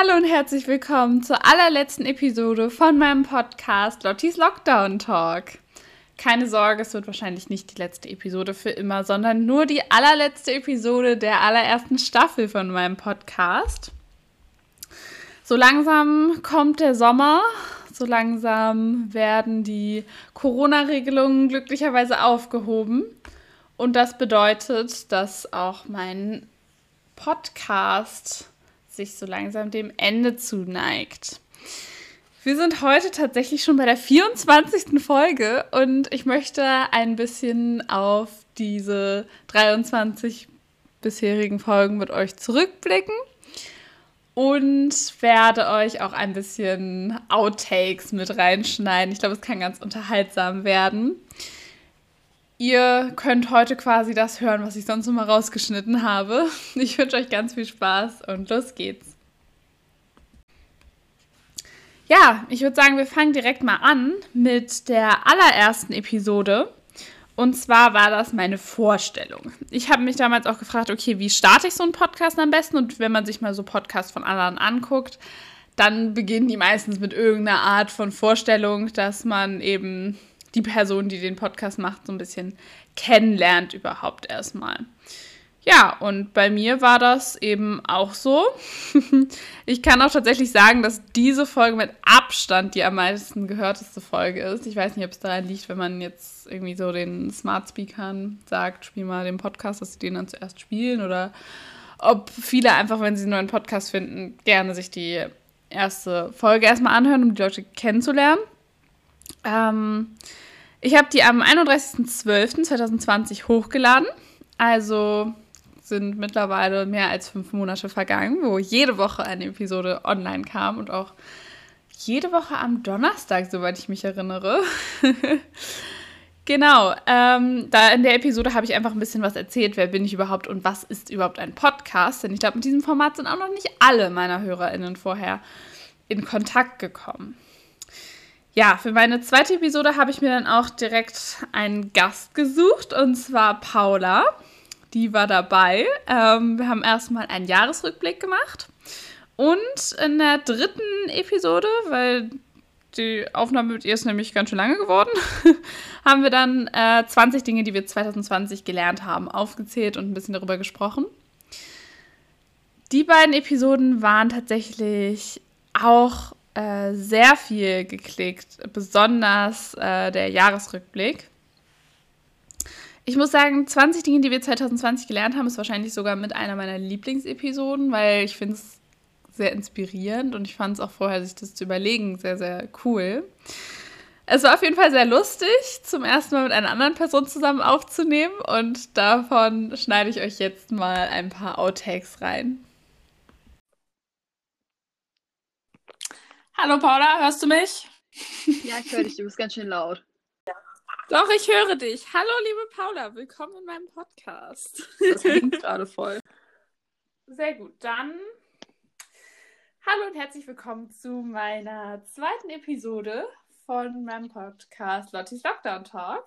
Hallo und herzlich willkommen zur allerletzten Episode von meinem Podcast Lottis Lockdown Talk. Keine Sorge, es wird wahrscheinlich nicht die letzte Episode für immer, sondern nur die allerletzte Episode der allerersten Staffel von meinem Podcast. So langsam kommt der Sommer, so langsam werden die Corona-Regelungen glücklicherweise aufgehoben. Und das bedeutet, dass auch mein Podcast sich so langsam dem Ende zuneigt. Wir sind heute tatsächlich schon bei der 24. Folge und ich möchte ein bisschen auf diese 23 bisherigen Folgen mit euch zurückblicken und werde euch auch ein bisschen Outtakes mit reinschneiden. Ich glaube, es kann ganz unterhaltsam werden. Ihr könnt heute quasi das hören, was ich sonst immer rausgeschnitten habe. Ich wünsche euch ganz viel Spaß und los geht's. Ja, ich würde sagen, wir fangen direkt mal an mit der allerersten Episode. Und zwar war das meine Vorstellung. Ich habe mich damals auch gefragt, okay, wie starte ich so einen Podcast am besten? Und wenn man sich mal so Podcasts von anderen anguckt, dann beginnen die meistens mit irgendeiner Art von Vorstellung, dass man eben die Person, die den Podcast macht, so ein bisschen kennenlernt überhaupt erstmal. Ja, und bei mir war das eben auch so. ich kann auch tatsächlich sagen, dass diese Folge mit Abstand die am meisten gehörteste Folge ist. Ich weiß nicht, ob es daran liegt, wenn man jetzt irgendwie so den Smart Speakern sagt, spiel mal den Podcast, dass sie den dann zuerst spielen oder ob viele einfach, wenn sie einen neuen Podcast finden, gerne sich die erste Folge erstmal anhören, um die Leute kennenzulernen. Ähm, ich habe die am 31.12.2020 hochgeladen. Also sind mittlerweile mehr als fünf Monate vergangen, wo jede Woche eine Episode online kam und auch jede Woche am Donnerstag, soweit ich mich erinnere. genau, ähm, da in der Episode habe ich einfach ein bisschen was erzählt, wer bin ich überhaupt und was ist überhaupt ein Podcast. Denn ich glaube, mit diesem Format sind auch noch nicht alle meiner HörerInnen vorher in Kontakt gekommen. Ja, für meine zweite Episode habe ich mir dann auch direkt einen Gast gesucht und zwar Paula. Die war dabei. Ähm, wir haben erstmal einen Jahresrückblick gemacht. Und in der dritten Episode, weil die Aufnahme mit ihr ist nämlich ganz schön lange geworden, haben wir dann äh, 20 Dinge, die wir 2020 gelernt haben, aufgezählt und ein bisschen darüber gesprochen. Die beiden Episoden waren tatsächlich auch äh, sehr viel geklickt, besonders äh, der Jahresrückblick. Ich muss sagen, 20 Dinge, die wir 2020 gelernt haben, ist wahrscheinlich sogar mit einer meiner Lieblingsepisoden, weil ich finde es sehr inspirierend und ich fand es auch vorher, sich das zu überlegen, sehr, sehr cool. Es war auf jeden Fall sehr lustig, zum ersten Mal mit einer anderen Person zusammen aufzunehmen und davon schneide ich euch jetzt mal ein paar Outtakes rein. Hallo Paula, hörst du mich? Ja, ich höre dich, du bist ganz schön laut. Doch, ich höre dich. Hallo liebe Paula, willkommen in meinem Podcast. Das klingt gerade voll. Sehr gut, dann hallo und herzlich willkommen zu meiner zweiten Episode von meinem Podcast Lottis Lockdown Talk.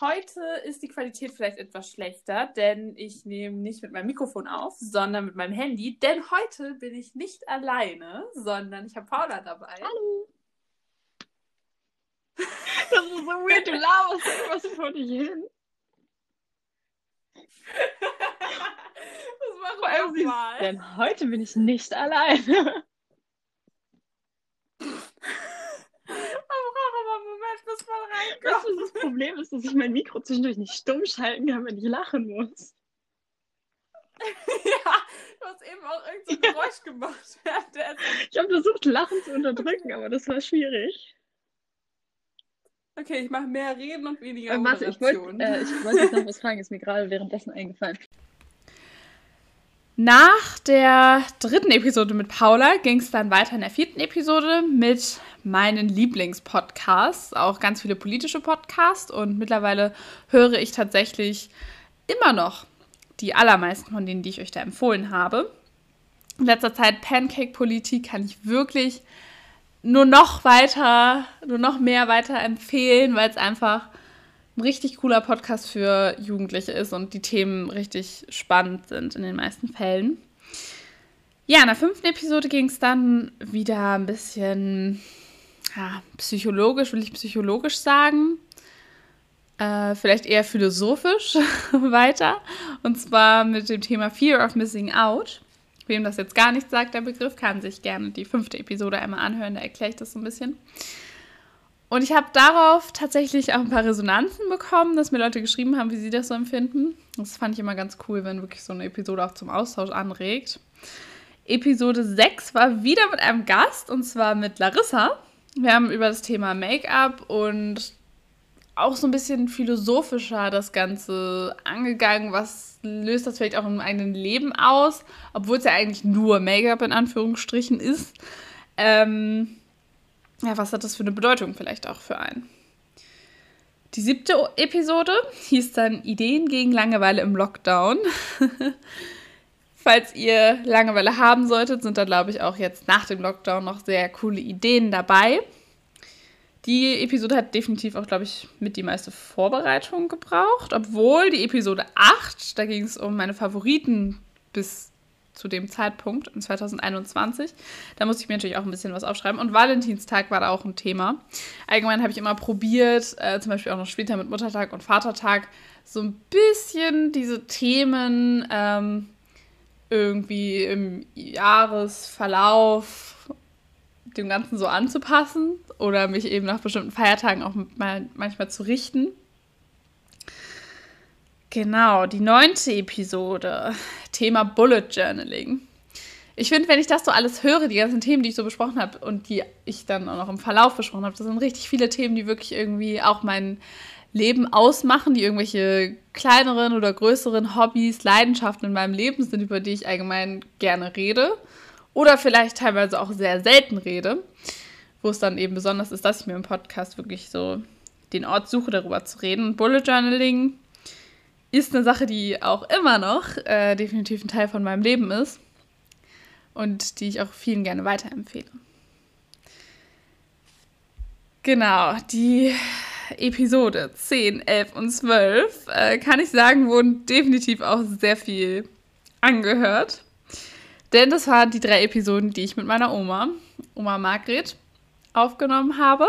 Heute ist die Qualität vielleicht etwas schlechter, denn ich nehme nicht mit meinem Mikrofon auf, sondern mit meinem Handy. Denn heute bin ich nicht alleine, sondern ich habe Paula dabei. Hallo. Das ist so weird, du laberst irgendwas vor dich hin. das machen Vor allem wir sie- mal. Denn heute bin ich nicht alleine. Ich brauche aber einen Moment, bis man Weißt du, das Problem ist, dass ich mein Mikro zwischendurch nicht stumm schalten kann, wenn ich lachen muss. ja, du hast eben auch irgendein so ein Geräusch gemacht. Ich habe versucht, Lachen zu unterdrücken, aber das war schwierig. Okay, ich mache mehr Reden und weniger Äh, warte, ich wollte äh, ich jetzt noch was fragen, ist mir gerade währenddessen eingefallen. Nach der dritten Episode mit Paula ging es dann weiter in der vierten Episode mit meinen Lieblingspodcasts, auch ganz viele politische Podcasts und mittlerweile höre ich tatsächlich immer noch die allermeisten von denen, die ich euch da empfohlen habe. In letzter Zeit Pancake-Politik kann ich wirklich nur noch weiter, nur noch mehr weiter empfehlen, weil es einfach ein richtig cooler Podcast für Jugendliche ist und die Themen richtig spannend sind in den meisten Fällen. Ja, in der fünften Episode ging es dann wieder ein bisschen ja, psychologisch, will ich psychologisch sagen. Äh, vielleicht eher philosophisch weiter. Und zwar mit dem Thema Fear of Missing Out. Wem das jetzt gar nicht sagt, der Begriff, kann sich gerne die fünfte Episode einmal anhören, da erkläre ich das so ein bisschen. Und ich habe darauf tatsächlich auch ein paar Resonanzen bekommen, dass mir Leute geschrieben haben, wie sie das so empfinden. Das fand ich immer ganz cool, wenn wirklich so eine Episode auch zum Austausch anregt. Episode 6 war wieder mit einem Gast und zwar mit Larissa. Wir haben über das Thema Make-up und auch so ein bisschen philosophischer das Ganze angegangen. Was löst das vielleicht auch im eigenen Leben aus? Obwohl es ja eigentlich nur Make-up in Anführungsstrichen ist. Ähm, ja, was hat das für eine Bedeutung vielleicht auch für einen? Die siebte Episode hieß dann Ideen gegen Langeweile im Lockdown. Falls ihr Langeweile haben solltet, sind da, glaube ich, auch jetzt nach dem Lockdown noch sehr coole Ideen dabei. Die Episode hat definitiv auch, glaube ich, mit die meiste Vorbereitung gebraucht, obwohl die Episode 8, da ging es um meine Favoriten bis zu dem Zeitpunkt in 2021. Da musste ich mir natürlich auch ein bisschen was aufschreiben. Und Valentinstag war da auch ein Thema. Allgemein habe ich immer probiert, äh, zum Beispiel auch noch später mit Muttertag und Vatertag, so ein bisschen diese Themen ähm, irgendwie im Jahresverlauf dem Ganzen so anzupassen oder mich eben nach bestimmten Feiertagen auch mal manchmal zu richten. Genau, die neunte Episode, Thema Bullet Journaling. Ich finde, wenn ich das so alles höre, die ganzen Themen, die ich so besprochen habe und die ich dann auch noch im Verlauf besprochen habe, das sind richtig viele Themen, die wirklich irgendwie auch mein Leben ausmachen, die irgendwelche kleineren oder größeren Hobbys, Leidenschaften in meinem Leben sind, über die ich allgemein gerne rede oder vielleicht teilweise auch sehr selten rede, wo es dann eben besonders ist, dass ich mir im Podcast wirklich so den Ort suche, darüber zu reden. Bullet Journaling ist eine Sache, die auch immer noch äh, definitiv ein Teil von meinem Leben ist und die ich auch vielen gerne weiterempfehle. Genau, die Episode 10, 11 und 12, äh, kann ich sagen, wurden definitiv auch sehr viel angehört. Denn das waren die drei Episoden, die ich mit meiner Oma, Oma Margret, aufgenommen habe.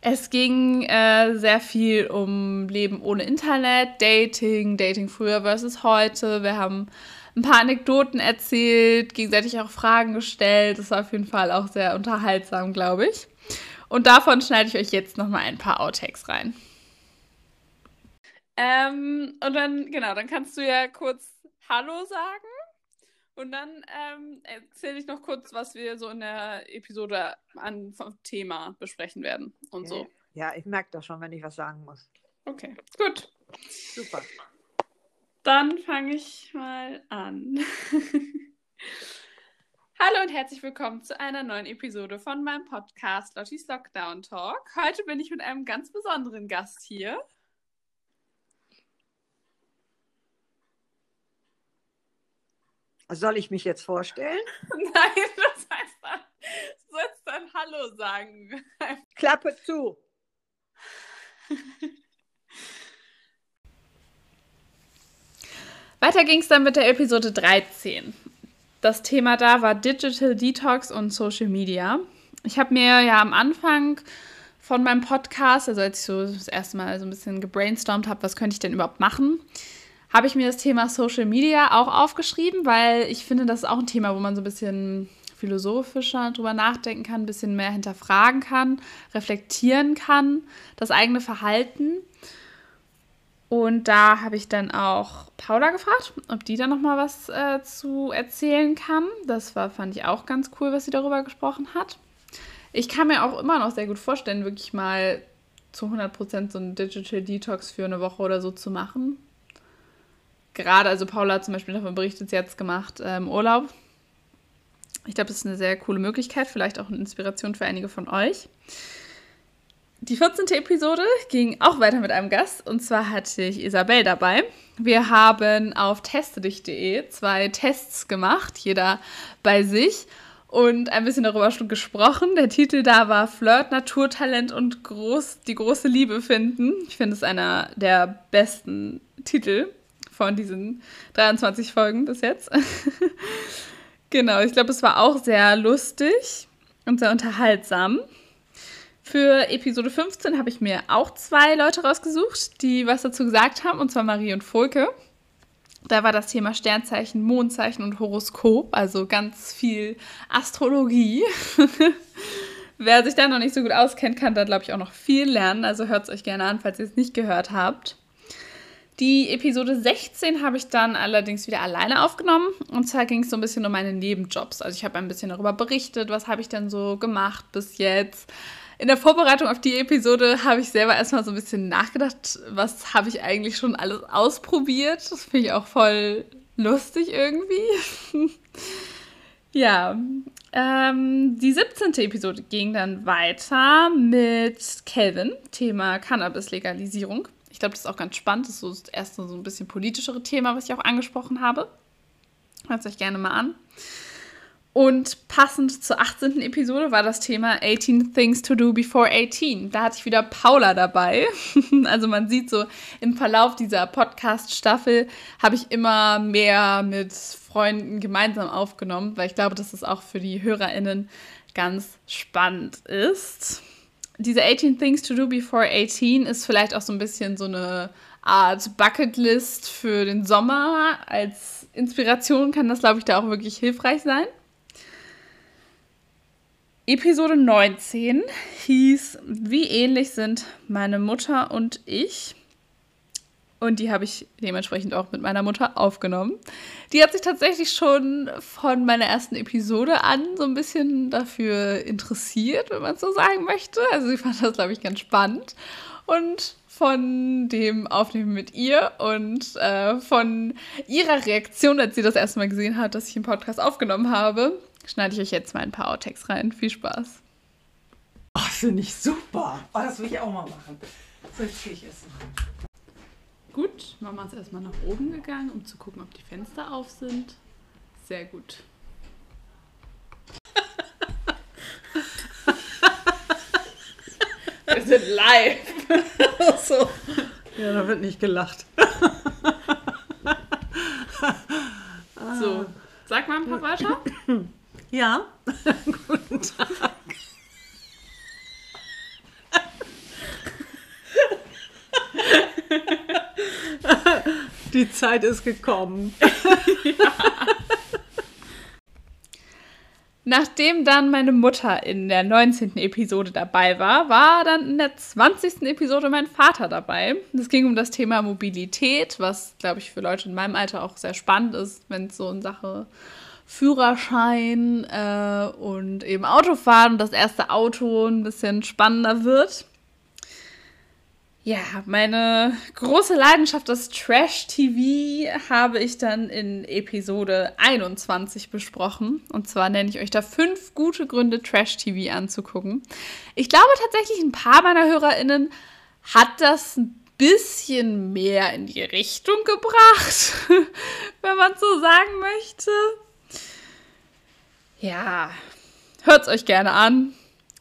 Es ging äh, sehr viel um Leben ohne Internet, Dating, Dating früher versus heute. Wir haben ein paar Anekdoten erzählt, gegenseitig auch Fragen gestellt. Das war auf jeden Fall auch sehr unterhaltsam, glaube ich. Und davon schneide ich euch jetzt nochmal ein paar Outtakes rein. Ähm, und dann, genau, dann kannst du ja kurz Hallo sagen. Und dann ähm, erzähle ich noch kurz, was wir so in der Episode an vom Thema besprechen werden und so. Ja, ich merke das schon, wenn ich was sagen muss. Okay, gut. Super. Dann fange ich mal an. Hallo und herzlich willkommen zu einer neuen Episode von meinem Podcast Lottis Lockdown Talk. Heute bin ich mit einem ganz besonderen Gast hier. Soll ich mich jetzt vorstellen? Nein, das heißt dann, du sollst dann Hallo sagen. Klappe zu. Weiter ging es dann mit der Episode 13. Das Thema da war Digital Detox und Social Media. Ich habe mir ja am Anfang von meinem Podcast, also als ich so das erste Mal so ein bisschen gebrainstormt habe, was könnte ich denn überhaupt machen, habe ich mir das Thema Social Media auch aufgeschrieben, weil ich finde, das ist auch ein Thema, wo man so ein bisschen philosophischer drüber nachdenken kann, ein bisschen mehr hinterfragen kann, reflektieren kann, das eigene Verhalten. Und da habe ich dann auch Paula gefragt, ob die da noch mal was äh, zu erzählen kann. Das war, fand ich auch ganz cool, was sie darüber gesprochen hat. Ich kann mir auch immer noch sehr gut vorstellen, wirklich mal zu 100% so einen Digital Detox für eine Woche oder so zu machen gerade, also Paula hat zum Beispiel davon berichtet, sie hat es gemacht im Urlaub. Ich glaube, das ist eine sehr coole Möglichkeit, vielleicht auch eine Inspiration für einige von euch. Die 14. Episode ging auch weiter mit einem Gast und zwar hatte ich Isabel dabei. Wir haben auf testedich.de zwei Tests gemacht, jeder bei sich und ein bisschen darüber schon gesprochen. Der Titel da war Flirt, Naturtalent und groß, die große Liebe finden. Ich finde es einer der besten Titel von diesen 23 Folgen bis jetzt. genau, ich glaube, es war auch sehr lustig und sehr unterhaltsam. Für Episode 15 habe ich mir auch zwei Leute rausgesucht, die was dazu gesagt haben, und zwar Marie und Volke. Da war das Thema Sternzeichen, Mondzeichen und Horoskop, also ganz viel Astrologie. Wer sich da noch nicht so gut auskennt, kann da, glaube ich, auch noch viel lernen. Also hört es euch gerne an, falls ihr es nicht gehört habt. Die Episode 16 habe ich dann allerdings wieder alleine aufgenommen. Und zwar ging es so ein bisschen um meine Nebenjobs. Also ich habe ein bisschen darüber berichtet, was habe ich denn so gemacht bis jetzt. In der Vorbereitung auf die Episode habe ich selber erstmal so ein bisschen nachgedacht, was habe ich eigentlich schon alles ausprobiert. Das finde ich auch voll lustig irgendwie. ja, ähm, die 17. Episode ging dann weiter mit Kelvin, Thema Cannabis-Legalisierung. Ich glaube, das ist auch ganz spannend. Das ist so so ein bisschen politischere Thema, was ich auch angesprochen habe. Hört es euch gerne mal an. Und passend zur 18. Episode war das Thema 18 Things to Do Before 18. Da hatte ich wieder Paula dabei. Also man sieht so im Verlauf dieser Podcast-Staffel habe ich immer mehr mit Freunden gemeinsam aufgenommen, weil ich glaube, dass das auch für die HörerInnen ganz spannend ist. Diese 18 Things to Do Before 18 ist vielleicht auch so ein bisschen so eine Art Bucketlist für den Sommer. Als Inspiration kann das, glaube ich, da auch wirklich hilfreich sein. Episode 19 hieß Wie ähnlich sind meine Mutter und ich. Und die habe ich dementsprechend auch mit meiner Mutter aufgenommen. Die hat sich tatsächlich schon von meiner ersten Episode an so ein bisschen dafür interessiert, wenn man so sagen möchte. Also sie fand das, glaube ich, ganz spannend. Und von dem Aufnehmen mit ihr und äh, von ihrer Reaktion, als sie das erste Mal gesehen hat, dass ich einen Podcast aufgenommen habe, schneide ich euch jetzt mal ein paar Outtakes rein. Viel Spaß. Ach, finde ich super. Oh, das will ich auch mal machen. So, jetzt gehe ich essen. Gut, Mama ist erstmal nach oben gegangen, um zu gucken, ob die Fenster auf sind. Sehr gut. Wir sind live. so. Ja, da wird nicht gelacht. So, sag mal ein paar Wörter. Ja, guten Tag. Die Zeit ist gekommen. Nachdem dann meine Mutter in der 19. Episode dabei war, war dann in der 20. Episode mein Vater dabei. Es ging um das Thema Mobilität, was, glaube ich, für Leute in meinem Alter auch sehr spannend ist, wenn es so in Sache Führerschein äh, und eben Autofahren und das erste Auto ein bisschen spannender wird. Ja, meine große Leidenschaft, das Trash-TV, habe ich dann in Episode 21 besprochen. Und zwar nenne ich euch da fünf gute Gründe, Trash-TV anzugucken. Ich glaube tatsächlich, ein paar meiner HörerInnen hat das ein bisschen mehr in die Richtung gebracht, wenn man so sagen möchte. Ja, hört es euch gerne an.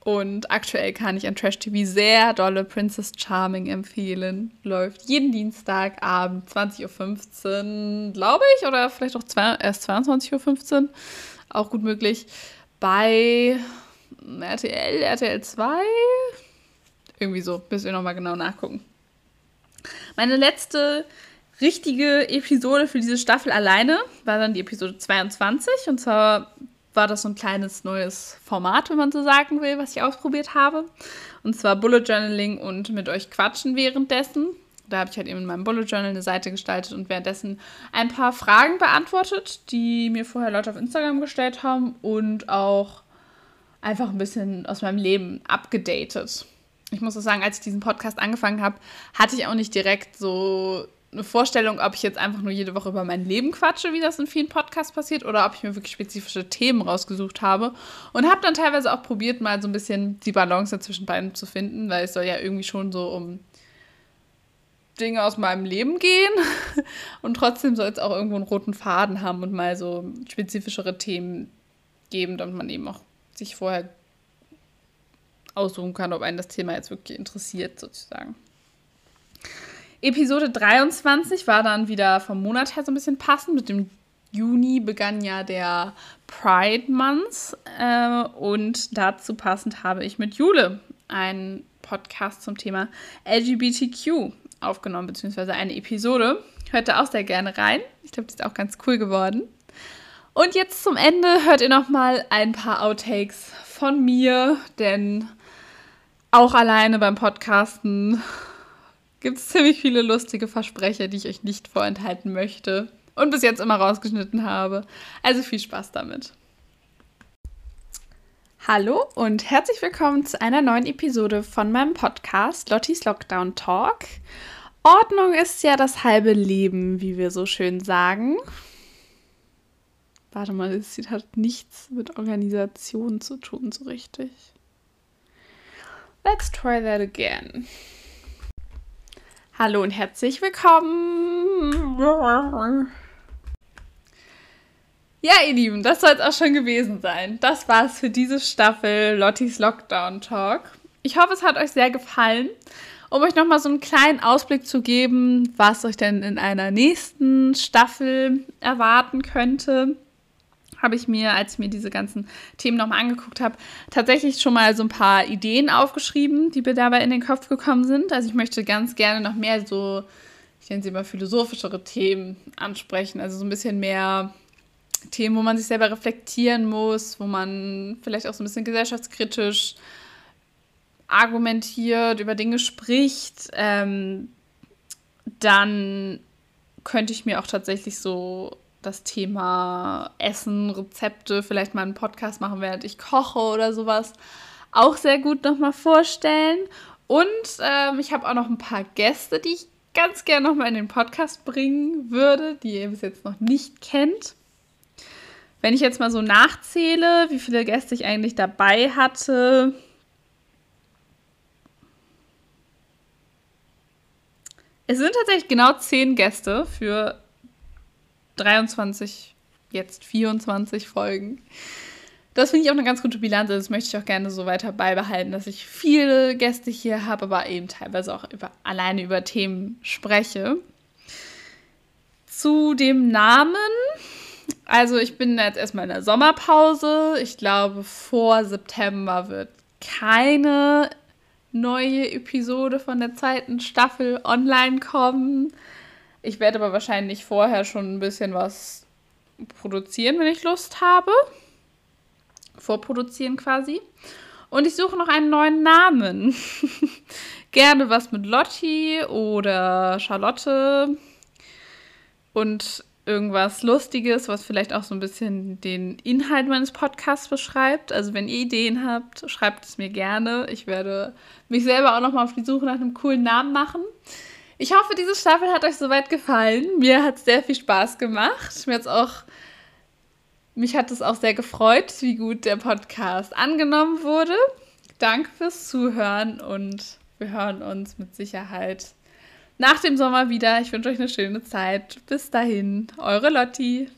Und aktuell kann ich an Trash TV sehr dolle Princess Charming empfehlen. Läuft jeden Dienstagabend 20.15 Uhr, glaube ich, oder vielleicht auch zwei, erst 22.15 Uhr. Auch gut möglich. Bei RTL, RTL 2. Irgendwie so, müssen wir nochmal genau nachgucken. Meine letzte richtige Episode für diese Staffel alleine war dann die Episode 22. Und zwar war das so ein kleines neues Format, wenn man so sagen will, was ich ausprobiert habe. Und zwar Bullet Journaling und mit euch quatschen währenddessen. Da habe ich halt eben in meinem Bullet Journal eine Seite gestaltet und währenddessen ein paar Fragen beantwortet, die mir vorher Leute auf Instagram gestellt haben und auch einfach ein bisschen aus meinem Leben abgedatet. Ich muss auch sagen, als ich diesen Podcast angefangen habe, hatte ich auch nicht direkt so eine Vorstellung, ob ich jetzt einfach nur jede Woche über mein Leben quatsche, wie das in vielen Podcasts passiert, oder ob ich mir wirklich spezifische Themen rausgesucht habe. Und habe dann teilweise auch probiert, mal so ein bisschen die Balance zwischen beiden zu finden, weil es soll ja irgendwie schon so um Dinge aus meinem Leben gehen. Und trotzdem soll es auch irgendwo einen roten Faden haben und mal so spezifischere Themen geben, damit man eben auch sich vorher aussuchen kann, ob einen das Thema jetzt wirklich interessiert, sozusagen. Episode 23 war dann wieder vom Monat her so ein bisschen passend. Mit dem Juni begann ja der Pride Month. Äh, und dazu passend habe ich mit Jule einen Podcast zum Thema LGBTQ aufgenommen, beziehungsweise eine Episode. Hört da auch sehr gerne rein. Ich glaube, die ist auch ganz cool geworden. Und jetzt zum Ende hört ihr noch mal ein paar Outtakes von mir, denn auch alleine beim Podcasten gibt es ziemlich viele lustige Versprecher, die ich euch nicht vorenthalten möchte und bis jetzt immer rausgeschnitten habe. Also viel Spaß damit. Hallo und herzlich willkommen zu einer neuen Episode von meinem Podcast Lottis Lockdown Talk. Ordnung ist ja das halbe Leben, wie wir so schön sagen. Warte mal, das hat nichts mit Organisation zu tun, so richtig. Let's try that again. Hallo und herzlich willkommen. Ja, ihr Lieben, das soll es auch schon gewesen sein. Das war's für diese Staffel Lottis Lockdown Talk. Ich hoffe, es hat euch sehr gefallen. Um euch nochmal so einen kleinen Ausblick zu geben, was euch denn in einer nächsten Staffel erwarten könnte habe ich mir, als ich mir diese ganzen Themen nochmal angeguckt habe, tatsächlich schon mal so ein paar Ideen aufgeschrieben, die mir dabei in den Kopf gekommen sind. Also ich möchte ganz gerne noch mehr so, ich nenne sie mal philosophischere Themen ansprechen. Also so ein bisschen mehr Themen, wo man sich selber reflektieren muss, wo man vielleicht auch so ein bisschen gesellschaftskritisch argumentiert, über Dinge spricht. Ähm, dann könnte ich mir auch tatsächlich so das Thema Essen, Rezepte, vielleicht mal einen Podcast machen, während ich koche oder sowas, auch sehr gut nochmal vorstellen. Und ähm, ich habe auch noch ein paar Gäste, die ich ganz gerne nochmal in den Podcast bringen würde, die ihr bis jetzt noch nicht kennt. Wenn ich jetzt mal so nachzähle, wie viele Gäste ich eigentlich dabei hatte. Es sind tatsächlich genau zehn Gäste für 23, jetzt 24 Folgen. Das finde ich auch eine ganz gute Bilanz. Also das möchte ich auch gerne so weiter beibehalten, dass ich viele Gäste hier habe, aber eben teilweise auch über, alleine über Themen spreche. Zu dem Namen. Also ich bin jetzt erstmal in der Sommerpause. Ich glaube, vor September wird keine neue Episode von der zweiten Staffel online kommen. Ich werde aber wahrscheinlich vorher schon ein bisschen was produzieren, wenn ich Lust habe. Vorproduzieren quasi. Und ich suche noch einen neuen Namen. Gerne was mit Lotti oder Charlotte. Und irgendwas Lustiges, was vielleicht auch so ein bisschen den Inhalt meines Podcasts beschreibt. Also wenn ihr Ideen habt, schreibt es mir gerne. Ich werde mich selber auch noch mal auf die Suche nach einem coolen Namen machen. Ich hoffe, diese Staffel hat euch soweit gefallen. Mir hat es sehr viel Spaß gemacht. Mir hat's auch, mich hat es auch sehr gefreut, wie gut der Podcast angenommen wurde. Danke fürs Zuhören und wir hören uns mit Sicherheit nach dem Sommer wieder. Ich wünsche euch eine schöne Zeit. Bis dahin, eure Lotti.